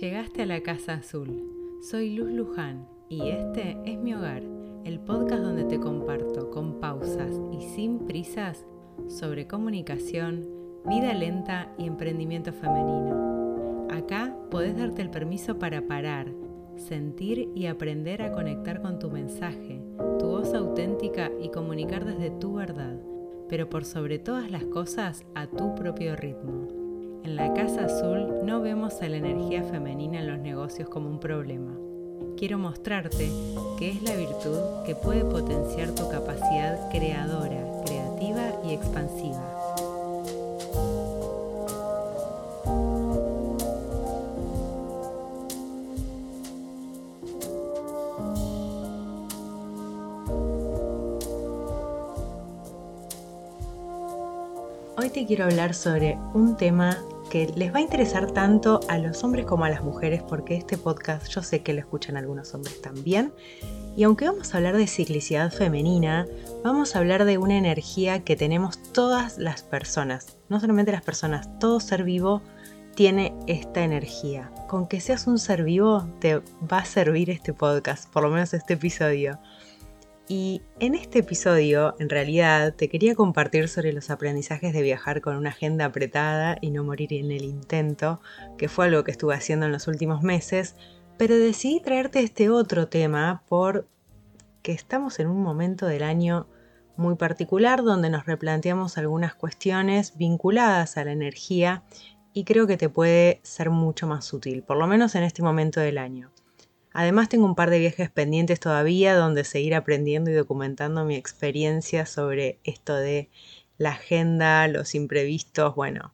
Llegaste a la Casa Azul. Soy Luz Luján y este es mi hogar, el podcast donde te comparto con pausas y sin prisas sobre comunicación, vida lenta y emprendimiento femenino. Acá podés darte el permiso para parar, sentir y aprender a conectar con tu mensaje, tu voz auténtica y comunicar desde tu verdad, pero por sobre todas las cosas a tu propio ritmo. En la Casa Azul no vemos a la energía femenina en los negocios como un problema. Quiero mostrarte que es la virtud que puede potenciar tu capacidad creadora, creativa y expansiva. Hoy te quiero hablar sobre un tema que les va a interesar tanto a los hombres como a las mujeres, porque este podcast yo sé que lo escuchan algunos hombres también. Y aunque vamos a hablar de ciclicidad femenina, vamos a hablar de una energía que tenemos todas las personas, no solamente las personas, todo ser vivo tiene esta energía. Con que seas un ser vivo te va a servir este podcast, por lo menos este episodio. Y en este episodio, en realidad, te quería compartir sobre los aprendizajes de viajar con una agenda apretada y no morir en el intento, que fue algo que estuve haciendo en los últimos meses, pero decidí traerte este otro tema porque estamos en un momento del año muy particular donde nos replanteamos algunas cuestiones vinculadas a la energía y creo que te puede ser mucho más útil, por lo menos en este momento del año. Además tengo un par de viajes pendientes todavía donde seguir aprendiendo y documentando mi experiencia sobre esto de la agenda, los imprevistos, bueno,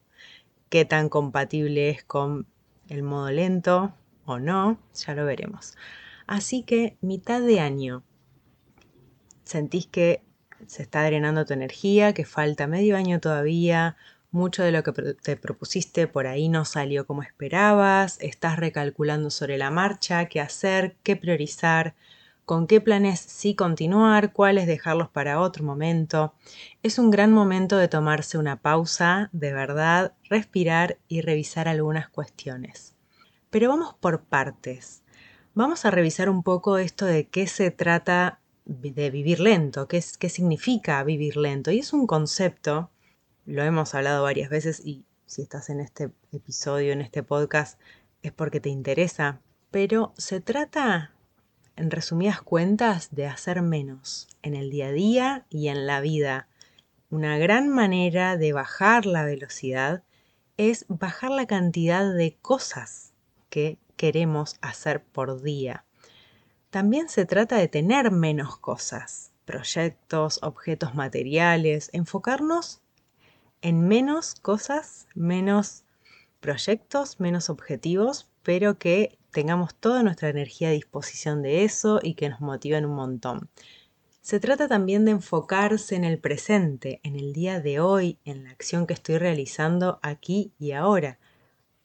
qué tan compatible es con el modo lento o no, ya lo veremos. Así que mitad de año, sentís que se está drenando tu energía, que falta medio año todavía, mucho de lo que te propusiste por ahí no salió como esperabas, estás recalculando sobre la marcha, qué hacer, qué priorizar, con qué planes sí continuar, cuáles dejarlos para otro momento. Es un gran momento de tomarse una pausa, de verdad, respirar y revisar algunas cuestiones. Pero vamos por partes. Vamos a revisar un poco esto de qué se trata de vivir lento, qué, qué significa vivir lento. Y es un concepto lo hemos hablado varias veces y si estás en este episodio, en este podcast, es porque te interesa. Pero se trata, en resumidas cuentas, de hacer menos en el día a día y en la vida. Una gran manera de bajar la velocidad es bajar la cantidad de cosas que queremos hacer por día. También se trata de tener menos cosas, proyectos, objetos materiales, enfocarnos en menos cosas, menos proyectos, menos objetivos, pero que tengamos toda nuestra energía a disposición de eso y que nos motiven un montón. Se trata también de enfocarse en el presente, en el día de hoy, en la acción que estoy realizando aquí y ahora.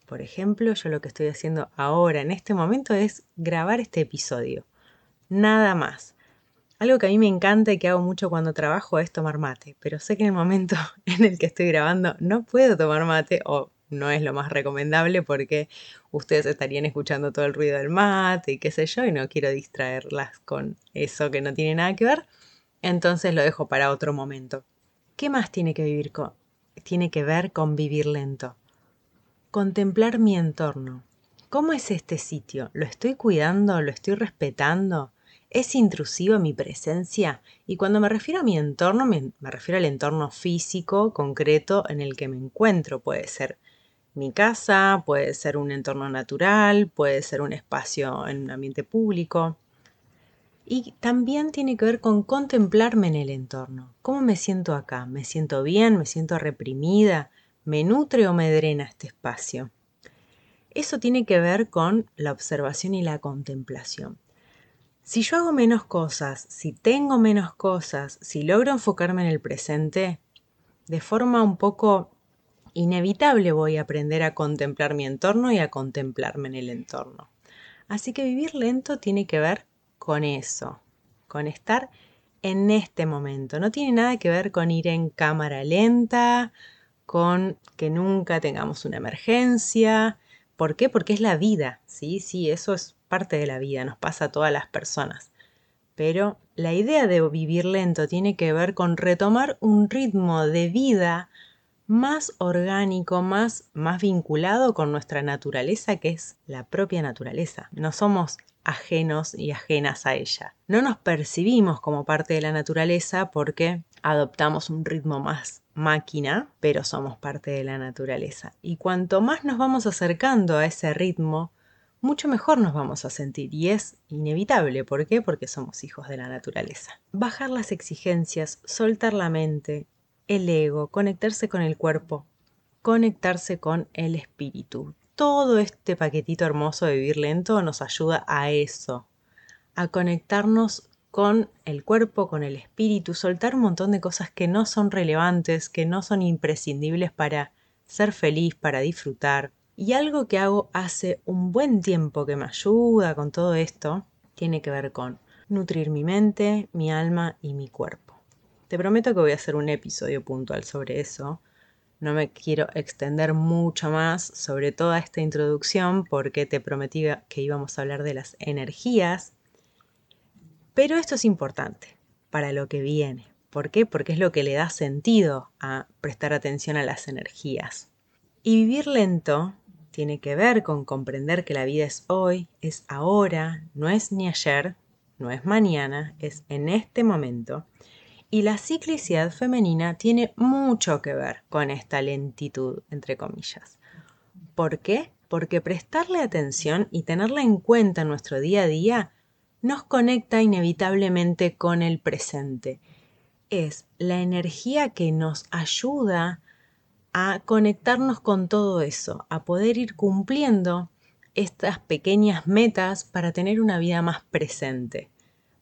Por ejemplo, yo lo que estoy haciendo ahora, en este momento, es grabar este episodio. Nada más. Algo que a mí me encanta y que hago mucho cuando trabajo es tomar mate, pero sé que en el momento en el que estoy grabando no puedo tomar mate o no es lo más recomendable porque ustedes estarían escuchando todo el ruido del mate y qué sé yo y no quiero distraerlas con eso que no tiene nada que ver. Entonces lo dejo para otro momento. ¿Qué más tiene que vivir con tiene que ver con vivir lento? Contemplar mi entorno. ¿Cómo es este sitio? ¿Lo estoy cuidando? ¿Lo estoy respetando? ¿Es intrusiva mi presencia? Y cuando me refiero a mi entorno, me, refiero al entorno físico concreto en el que me encuentro. Puede ser mi casa, puede ser un entorno natural, puede ser un espacio en un ambiente público. Y también tiene que ver con contemplarme en el entorno. ¿Cómo me siento acá? ¿Me siento bien? ¿Me siento reprimida? ¿Me nutre o me drena este espacio? Eso tiene que ver con la observación y la contemplación. Si yo hago menos cosas, si tengo menos cosas, si logro enfocarme en el presente, de forma un poco inevitable voy a aprender a contemplar mi entorno y a contemplarme en el entorno. Así que vivir lento tiene que ver con eso, con estar en este momento. No tiene nada que ver con ir en cámara lenta, con que nunca tengamos una emergencia, ¿Por qué? Porque es la vida, sí, sí, eso es parte de la vida, nos pasa a todas las personas. Pero la idea de vivir lento tiene que ver con retomar un ritmo de vida más orgánico, más, más vinculado con nuestra naturaleza, que es la propia naturaleza. No somos ajenos y ajenas a ella. No nos percibimos como parte de la naturaleza porque adoptamos un ritmo más máquina, pero somos parte de la naturaleza. Y cuanto más nos vamos acercando a ese ritmo, mucho mejor nos vamos a sentir y es inevitable. ¿Por qué? Porque somos hijos de la naturaleza. Bajar las exigencias, soltar la mente, el ego, conectarse con el cuerpo, conectarse con el espíritu. Todo este paquetito hermoso de vivir lento nos ayuda a eso, a conectarnos con el cuerpo, con el espíritu, soltar un montón de cosas que no son relevantes, que no son imprescindibles para ser feliz, para disfrutar. Y algo que hago hace un buen tiempo que me ayuda con todo esto, tiene que ver con nutrir mi mente, mi alma y mi cuerpo. Te prometo que voy a hacer un episodio puntual sobre eso. No me quiero extender mucho más sobre toda esta introducción porque te prometí que íbamos a hablar de las energías. Pero esto es importante para lo que viene. ¿Por qué? Porque es lo que le da sentido a prestar atención a las energías. Y vivir lento tiene que ver con comprender que la vida es hoy, es ahora, no es ni ayer, no es mañana, es en este momento y la ciclicidad femenina tiene mucho que ver con esta lentitud, entre comillas. ¿Por qué? Porque prestarle atención y tenerla en cuenta en nuestro día a día nos conecta inevitablemente con el presente. Es la energía que nos ayuda a conectarnos con todo eso, a poder ir cumpliendo estas pequeñas metas para tener una vida más presente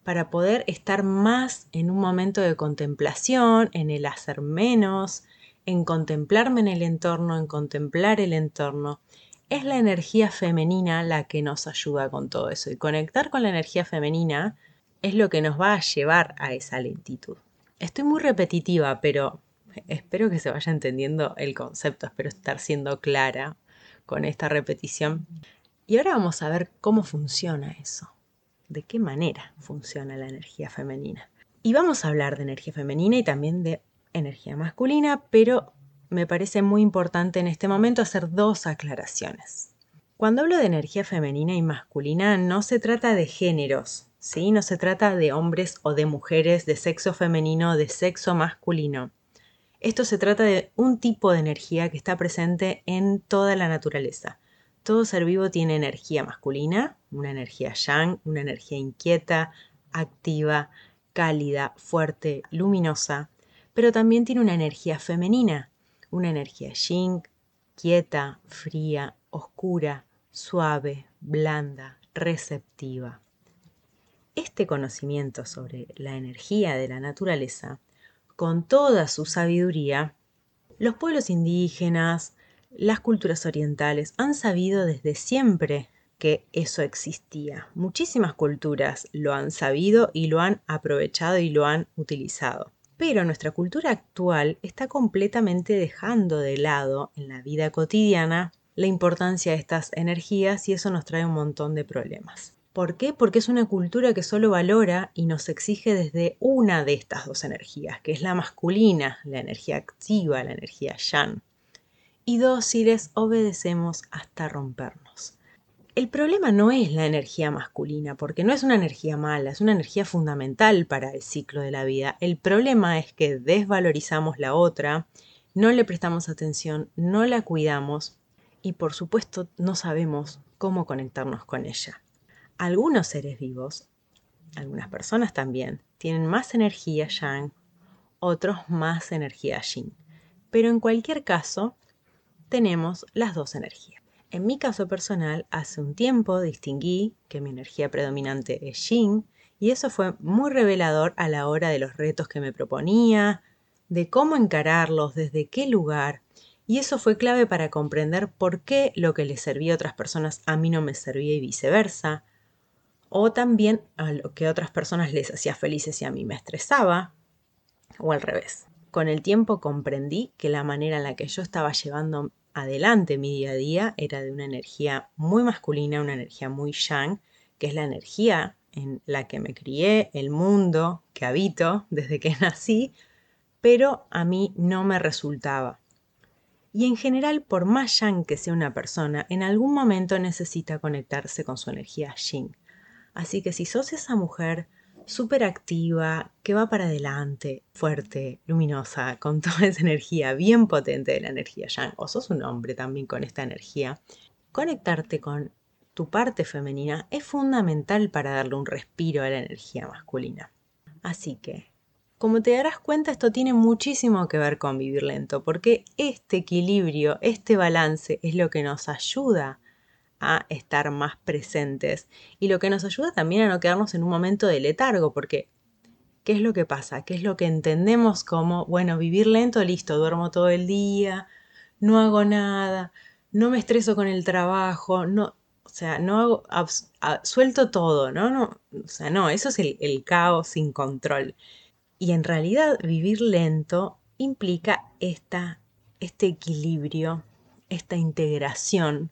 para poder estar más en un momento de contemplación, en el hacer menos, en contemplarme en el entorno, en contemplar el entorno. Es la energía femenina la que nos ayuda con todo eso y conectar con la energía femenina es lo que nos va a llevar a esa lentitud. Estoy muy repetitiva, pero espero que se vaya entendiendo el concepto, espero estar siendo clara con esta repetición. Y ahora vamos a ver cómo funciona eso de qué manera funciona la energía femenina. Y vamos a hablar de energía femenina y también de energía masculina, pero me parece muy importante en este momento hacer dos aclaraciones. Cuando hablo de energía femenina y masculina no se trata de géneros, ¿sí? No se trata de hombres o de mujeres de sexo femenino o de sexo masculino. Esto se trata de un tipo de energía que está presente en toda la naturaleza. Todo ser vivo tiene energía masculina, una energía yang, una energía inquieta, activa, cálida, fuerte, luminosa, pero también tiene una energía femenina, una energía yin, quieta, fría, oscura, suave, blanda, receptiva. Este conocimiento sobre la energía de la naturaleza, con toda su sabiduría, los pueblos indígenas, las culturas orientales han sabido desde siempre que eso existía. Muchísimas culturas lo han sabido y lo han aprovechado y lo han utilizado. Pero nuestra cultura actual está completamente dejando de lado en la vida cotidiana la importancia de estas energías y eso nos trae un montón de problemas. ¿Por qué? Porque es una cultura que solo valora y nos exige desde una de estas dos energías, que es la masculina, la energía activa, la energía yang y dóciles obedecemos hasta rompernos. El problema no es la energía masculina, porque no es una energía mala, es una energía fundamental para el ciclo de la vida. El problema es que desvalorizamos la otra, no le prestamos atención, no la cuidamos y por supuesto no sabemos cómo conectarnos con ella. Algunos seres vivos, algunas personas también, tienen más energía yang, otros más energía yin. Pero en cualquier caso, tenemos las dos energías. En mi caso personal, hace un tiempo distinguí que mi energía predominante es yin y eso fue muy revelador a la hora de los retos que me proponía, de cómo encararlos, desde qué lugar. Y eso fue clave para comprender por qué lo que le servía a otras personas a mí no me servía y viceversa. O también a lo que otras personas les hacía felices y a mí me estresaba. O al revés. Con el tiempo comprendí que la manera en la que yo estaba llevando adelante mi día a día era de una energía muy masculina, una energía muy yang, que es la energía en la que me crié, el mundo que habito desde que nací, pero a mí no me resultaba. Y en general, por más yang que sea una persona, en algún momento necesita conectarse con su energía yin. Así que si sos esa mujer súper activa, que va para adelante, fuerte, luminosa, con toda esa energía bien potente de la energía yang, o sos un hombre también con esta energía, conectarte con tu parte femenina es fundamental para darle un respiro a la energía masculina. Así que, como te darás cuenta, esto tiene muchísimo que ver con vivir lento, porque este equilibrio, este balance es lo que nos ayuda a estar más presentes y lo que nos ayuda también a no quedarnos en un momento de letargo, porque ¿qué es lo que pasa? ¿Qué es lo que entendemos como, bueno, vivir lento, listo, duermo todo el día, no hago nada, no me estreso con el trabajo, no, o sea, no hago, suelto todo, ¿no? no o sea, no, eso es el, el caos sin control. Y en realidad vivir lento implica esta, este equilibrio, esta integración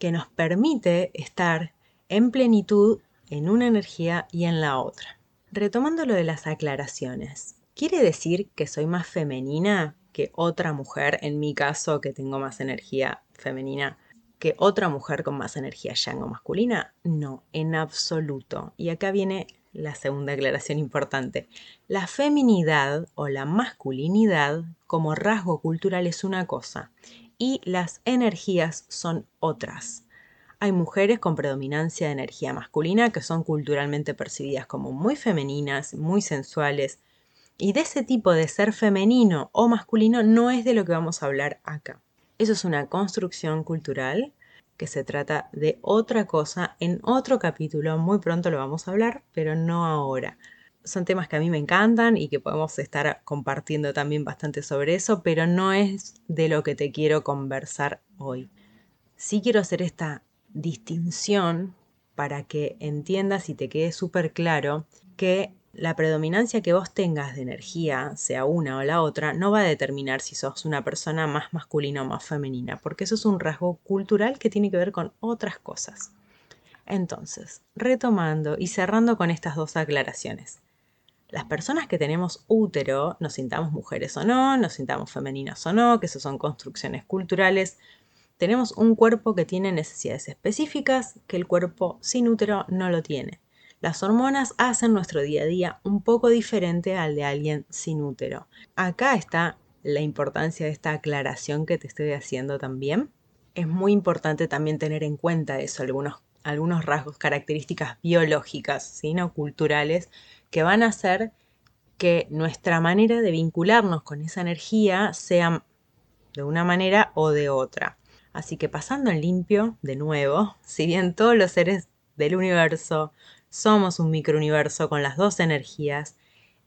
que nos permite estar en plenitud en una energía y en la otra. Retomando lo de las aclaraciones, ¿quiere decir que soy más femenina que otra mujer, en mi caso que tengo más energía femenina, que otra mujer con más energía yang o masculina? No, en absoluto. Y acá viene la segunda aclaración importante. La feminidad o la masculinidad como rasgo cultural es una cosa y las energías son otras. Hay mujeres con predominancia de energía masculina que son culturalmente percibidas como muy femeninas, muy sensuales, y de ese tipo de ser femenino o masculino no es de lo que vamos a hablar acá. Eso es una construcción cultural que se trata de otra cosa en otro capítulo. Muy pronto lo vamos a hablar, pero no ahora son temas que a mí me encantan y que podemos estar compartiendo también bastante sobre eso, pero no es de lo que te quiero conversar hoy. Sí quiero hacer esta distinción para que entiendas y te quede súper claro que la predominancia que vos tengas de energía, sea una o la otra, no va a determinar si sos una persona más masculina o más femenina, porque eso es un rasgo cultural que tiene que ver con otras cosas. Entonces, retomando y cerrando con estas dos aclaraciones las personas que tenemos útero, nos sintamos mujeres o no, nos sintamos femeninas o no, que eso son construcciones culturales, tenemos un cuerpo que tiene necesidades específicas que el cuerpo sin útero no lo tiene. Las hormonas hacen nuestro día a día un poco diferente al de alguien sin útero. Acá está la importancia de esta aclaración que te estoy haciendo también. Es muy importante también tener en cuenta eso, algunos, algunos rasgos, características biológicas, sino culturales, que van a hacer que nuestra manera de vincularnos con esa energía sea de una manera o de otra. Así que pasando en limpio, de nuevo, si bien todos los seres del universo somos un microuniverso con las dos energías,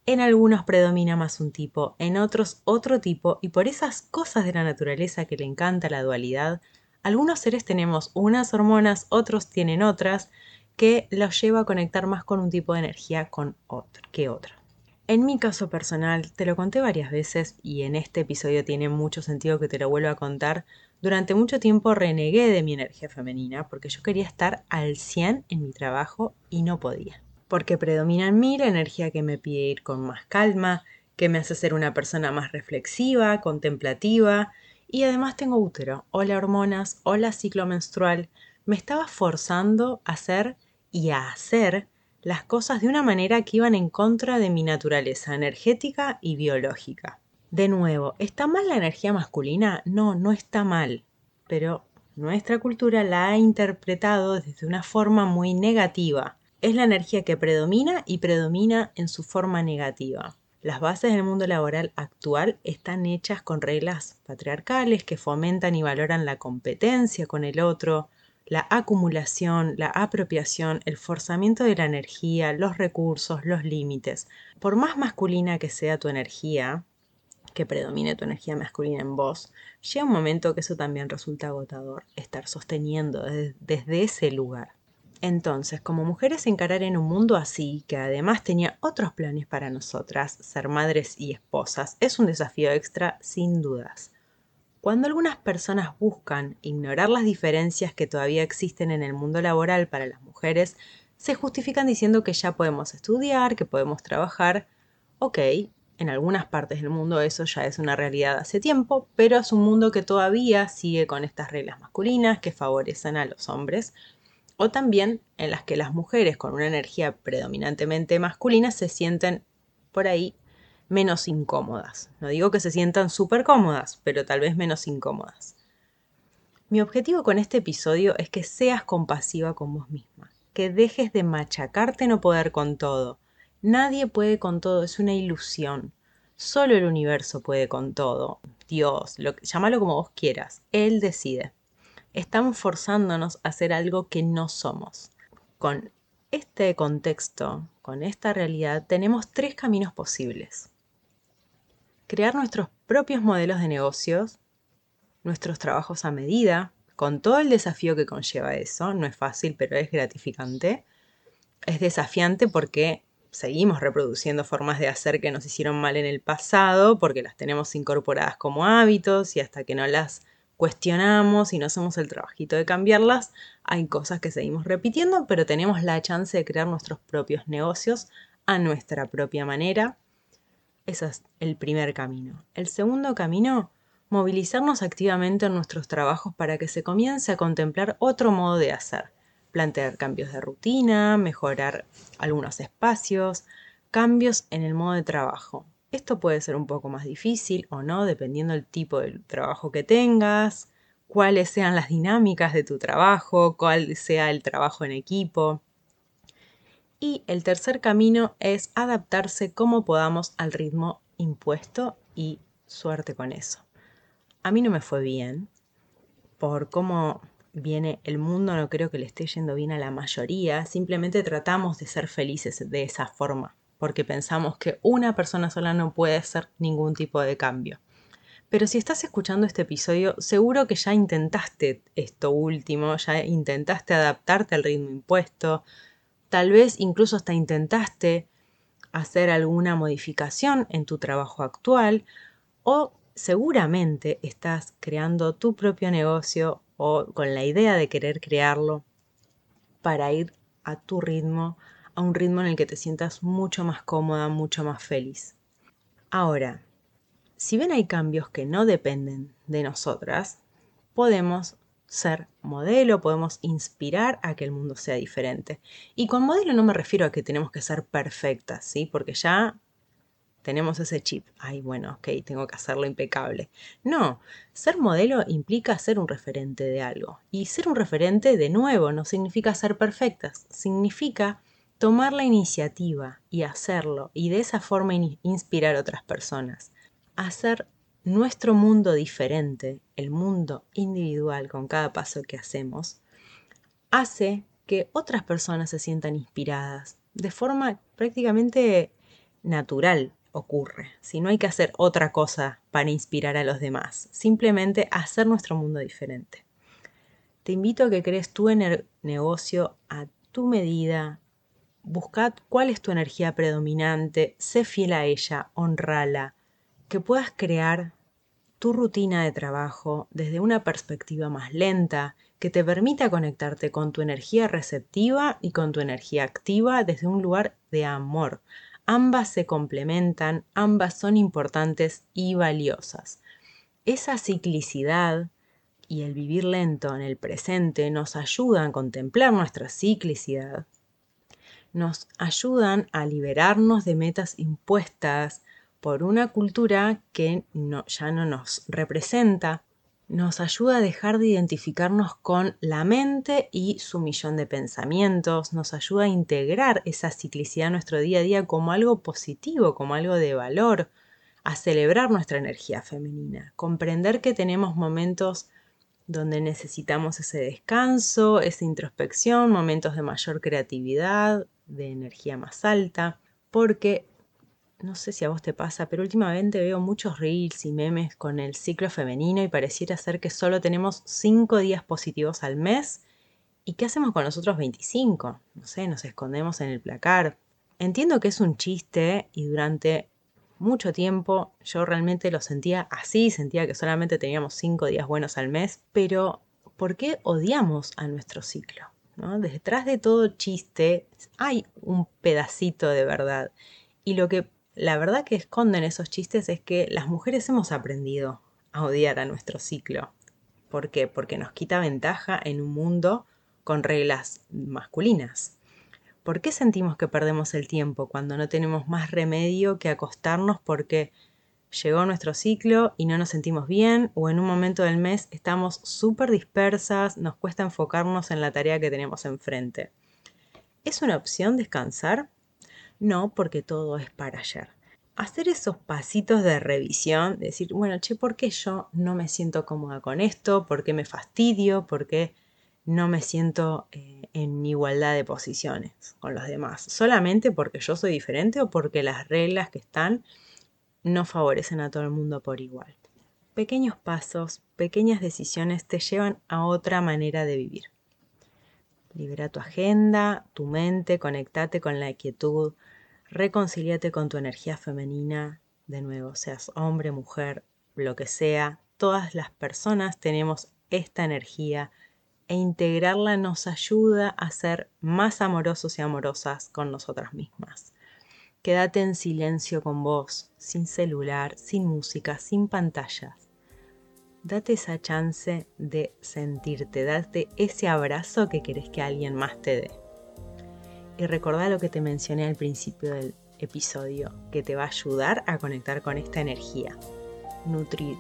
en algunos predomina más un tipo, en otros otro tipo, y por esas cosas de la naturaleza que le encanta la dualidad, algunos seres tenemos unas hormonas, otros tienen otras, que los lleva a conectar más con un tipo de energía con otro, que otra. En mi caso personal, te lo conté varias veces y en este episodio tiene mucho sentido que te lo vuelva a contar. Durante mucho tiempo renegué de mi energía femenina porque yo quería estar al 100 en mi trabajo y no podía. Porque predomina en mí la energía que me pide ir con más calma, que me hace ser una persona más reflexiva, contemplativa y además tengo útero, o la hormonas, o la ciclo menstrual. Me estaba forzando a ser y a hacer las cosas de una manera que iban en contra de mi naturaleza energética y biológica. De nuevo, ¿está mal la energía masculina? No, no está mal, pero nuestra cultura la ha interpretado desde una forma muy negativa. Es la energía que predomina y predomina en su forma negativa. Las bases del mundo laboral actual están hechas con reglas patriarcales que fomentan y valoran la competencia con el otro, la acumulación, la apropiación, el forzamiento de la energía, los recursos, los límites. Por más masculina que sea tu energía, que predomine tu energía masculina en vos, llega un momento que eso también resulta agotador, estar sosteniendo desde, ese lugar. Entonces, como mujeres encarar en un mundo así, que además tenía otros planes para nosotras, ser madres y esposas, es un desafío extra sin dudas. Cuando algunas personas buscan ignorar las diferencias que todavía existen en el mundo laboral para las mujeres, se justifican diciendo que ya podemos estudiar, que podemos trabajar. Ok, en algunas partes del mundo eso ya es una realidad hace tiempo, pero es un mundo que todavía sigue con estas reglas masculinas que favorecen a los hombres, o también en las que las mujeres con una energía predominantemente masculina se sienten por ahí menos incómodas. No digo que se sientan súper cómodas, pero tal vez menos incómodas. Mi objetivo con este episodio es que seas compasiva con vos misma, que dejes de machacarte no poder con todo. Nadie puede con todo, es una ilusión. Solo el universo puede con todo. Dios, lo, llámalo como vos quieras. Él decide. Estamos forzándonos a hacer algo que no somos. Con este contexto, con esta realidad, tenemos tres caminos posibles crear nuestros propios modelos de negocios, nuestros trabajos a medida, con todo el desafío que conlleva eso. No es fácil, pero es gratificante. Es desafiante porque seguimos reproduciendo formas de hacer que nos hicieron mal en el pasado, porque las tenemos incorporadas como hábitos y hasta que no las cuestionamos y no hacemos el trabajito de cambiarlas, hay cosas que seguimos repitiendo, pero tenemos la chance de crear nuestros propios negocios a nuestra propia manera ese es el primer camino. El segundo camino, movilizarnos activamente en nuestros trabajos para que se comience a contemplar otro modo de hacer. Plantear cambios de rutina, mejorar algunos espacios, cambios en el modo de trabajo. Esto puede ser un poco más difícil o no, dependiendo del tipo de trabajo que tengas, cuáles sean las dinámicas de tu trabajo, cuál sea el trabajo en equipo. Y el tercer camino es adaptarse como podamos al ritmo impuesto y suerte con eso. A mí no me fue bien. Por cómo viene el mundo, no creo que le esté yendo bien a la mayoría. Simplemente tratamos de ser felices de esa forma, porque pensamos que una persona sola no puede hacer ningún tipo de cambio. Pero si estás escuchando este episodio, seguro que ya intentaste esto último, ya intentaste adaptarte al ritmo impuesto, Tal vez incluso hasta intentaste hacer alguna modificación en tu trabajo actual o seguramente estás creando tu propio negocio o con la idea de querer crearlo para ir a tu ritmo, a un ritmo en el que te sientas mucho más cómoda, mucho más feliz. Ahora, si bien hay cambios que no dependen de nosotras, podemos ser modelo, podemos inspirar a que el mundo sea diferente. Y con modelo no me refiero a que tenemos que ser perfectas, ¿sí? Porque ya tenemos ese chip. Ay, bueno, ok, tengo que hacerlo impecable. No, ser modelo implica ser un referente de algo. Y ser un referente, de nuevo, no significa ser perfectas, significa tomar la iniciativa y hacerlo y de esa forma inspirar a otras personas. Hacer nuestro mundo diferente, el mundo individual con cada paso que hacemos, hace que otras personas se sientan inspiradas. De forma prácticamente natural ocurre. Si no hay que hacer otra cosa para inspirar a los demás, simplemente hacer nuestro mundo diferente. Te invito a que crees tu negocio a tu medida. Buscad cuál es tu energía predominante, sé fiel a ella, honrala, que puedas crear tu rutina de trabajo desde una perspectiva más lenta, que te permita conectarte con tu energía receptiva y con tu energía activa desde un lugar de amor. Ambas se complementan, ambas son importantes y valiosas. Esa ciclicidad y el vivir lento en el presente nos ayudan a contemplar nuestra ciclicidad, nos ayudan a liberarnos de metas impuestas, por una cultura que ya no nos representa, nos ayuda a dejar de identificarnos con la mente y su millón de pensamientos, nos ayuda a integrar esa ciclicidad en nuestro día a día como algo positivo, como algo de valor, a celebrar nuestra energía femenina, comprender que tenemos momentos donde necesitamos ese descanso, esa introspección, momentos de mayor creatividad, de energía más alta, porque no sé si a vos te pasa, pero últimamente veo muchos reels y memes con el ciclo femenino y pareciera ser que solo tenemos 5 días positivos al mes. ¿Y qué hacemos con los otros 25? No sé, nos escondemos en el placar. Entiendo que es un chiste y durante mucho tiempo. Yo realmente lo sentía así, sentía que solamente teníamos cinco días buenos al mes, pero ¿por qué odiamos a nuestro ciclo? Detrás de todo chiste hay un pedacito de verdad. Y lo que la verdad que esconden esos chistes es que las mujeres hemos aprendido a odiar a nuestro ciclo. ¿Por qué? Porque nos quita ventaja en un mundo con reglas masculinas. ¿Por qué sentimos que perdemos el tiempo cuando no tenemos más remedio que acostarnos porque llegó nuestro ciclo y no nos sentimos bien o en un momento del mes estamos súper dispersas, nos cuesta enfocarnos en la tarea que tenemos enfrente? ¿Es una opción descansar? No, porque todo es para ayer. Hacer esos pasitos de revisión, decir, bueno, che, ¿por qué yo no me siento cómoda con esto? ¿Por qué me fastidio? ¿Por qué no me siento eh, en igualdad de posiciones con los demás? ¿Solamente porque yo soy diferente o porque las reglas que están no favorecen a todo el mundo por igual? Pequeños pasos, pequeñas decisiones te llevan a otra manera de vivir. Libera tu agenda, tu mente, conectate con la quietud, reconciliate con tu energía femenina, de nuevo, seas hombre, mujer, lo que sea, todas las personas tenemos esta energía e integrarla nos ayuda a ser más amorosos y amorosas con nosotras mismas. Quédate en silencio con vos, sin celular, sin música, sin pantallas. Date esa chance de sentirte, date ese abrazo que querés que alguien más te dé. Y recordá lo que te mencioné al principio del episodio, que te va a ayudar a conectar con esta energía. Nutrir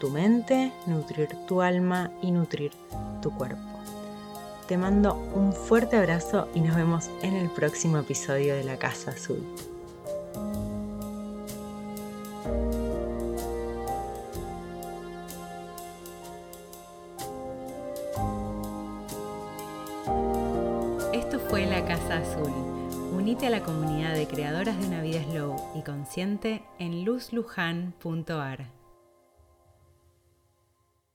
tu mente, nutrir tu alma y nutrir tu cuerpo. Te mando un fuerte abrazo y nos vemos en el próximo episodio de La Casa Azul. En luzlujan.ar.